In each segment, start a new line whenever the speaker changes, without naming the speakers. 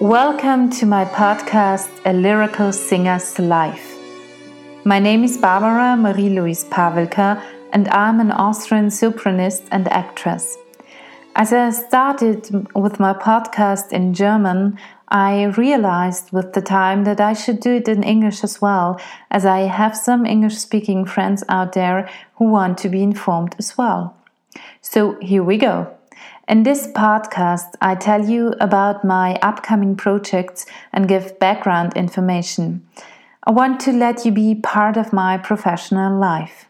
Welcome to my podcast, A Lyrical Singer's Life. My name is Barbara Marie Louise Pavelka, and I'm an Austrian sopranist and actress. As I started with my podcast in German, I realized with the time that I should do it in English as well, as I have some English speaking friends out there who want to be informed as well. So here we go. In this podcast, I tell you about my upcoming projects and give background information. I want to let you be part of my professional life.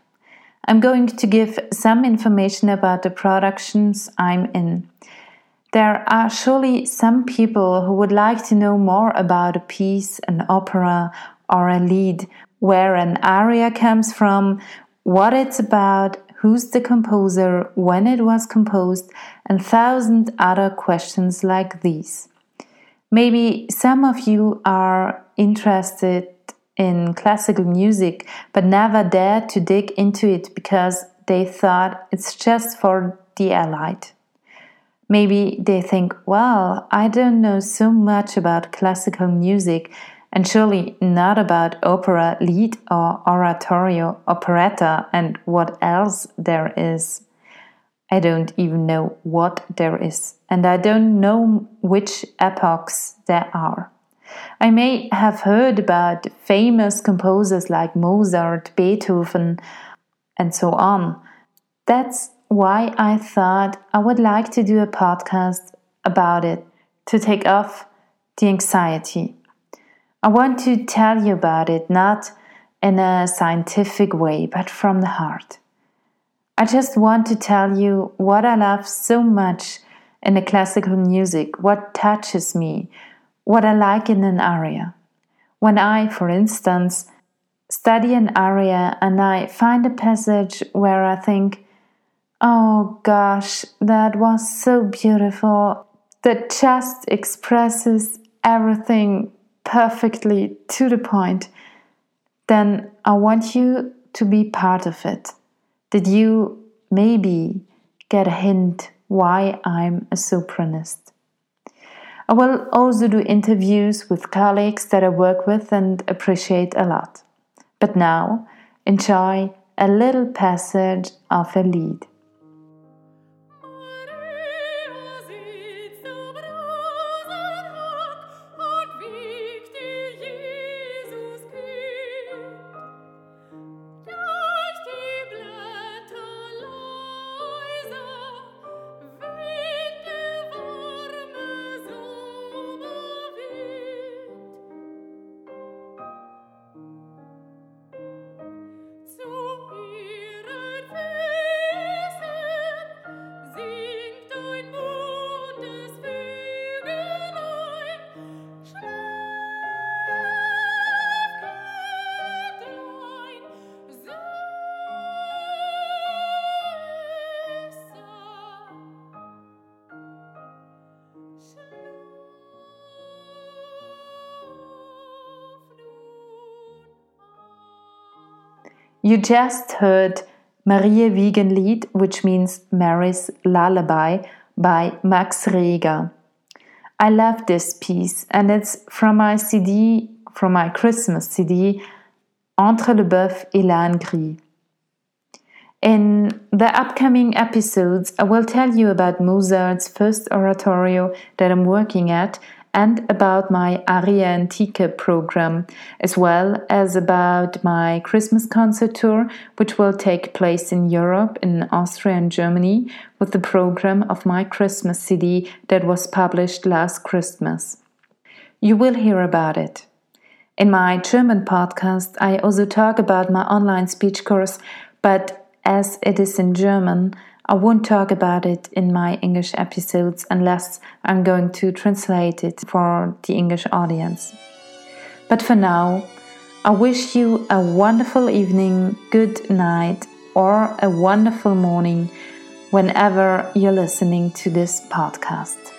I'm going to give some information about the productions I'm in. There are surely some people who would like to know more about a piece, an opera, or a lied, where an aria comes from, what it's about, who's the composer, when it was composed, and thousand other questions like these. Maybe some of you are interested in classical music but never dared to dig into it because they thought it's just for the elite. Maybe they think, well, I don't know so much about classical music and surely not about opera, lied, or oratorio, operetta, and what else there is. I don't even know what there is, and I don't know which epochs there are. I may have heard about famous composers like Mozart, Beethoven, and so on. That's why I thought I would like to do a podcast about it to take off the anxiety. I want to tell you about it not in a scientific way, but from the heart. I just want to tell you what I love so much in the classical music, what touches me, what I like in an aria. When I, for instance, study an aria and I find a passage where I think, oh gosh, that was so beautiful, that just expresses everything perfectly to the point, then I want you to be part of it. Did you maybe get a hint why I'm a sopranist? I will also do interviews with colleagues that I work with and appreciate a lot. But now, enjoy a little passage of a lied. You just heard Mariä Wiegenlied, which means Mary's Lullaby, by Max Reger. I love this piece, and it's from my CD, from my Christmas CD, Entre le Boeuf et l'Âne Gris. In the upcoming episodes, I will tell you about Mozart's first oratorio that I'm working at and about my Aria Antica program, as well as about my Christmas concert tour, which will take place in Europe, in Austria and Germany, with the program of my Christmas CD that was published last Christmas. You will hear about it. In my German podcast, I also talk about my online speech course, but as it is in German, I won't talk about it in my English episodes unless I'm going to translate it for the English audience. But for now, I wish you a wonderful evening, good night, or a wonderful morning whenever you're listening to this podcast.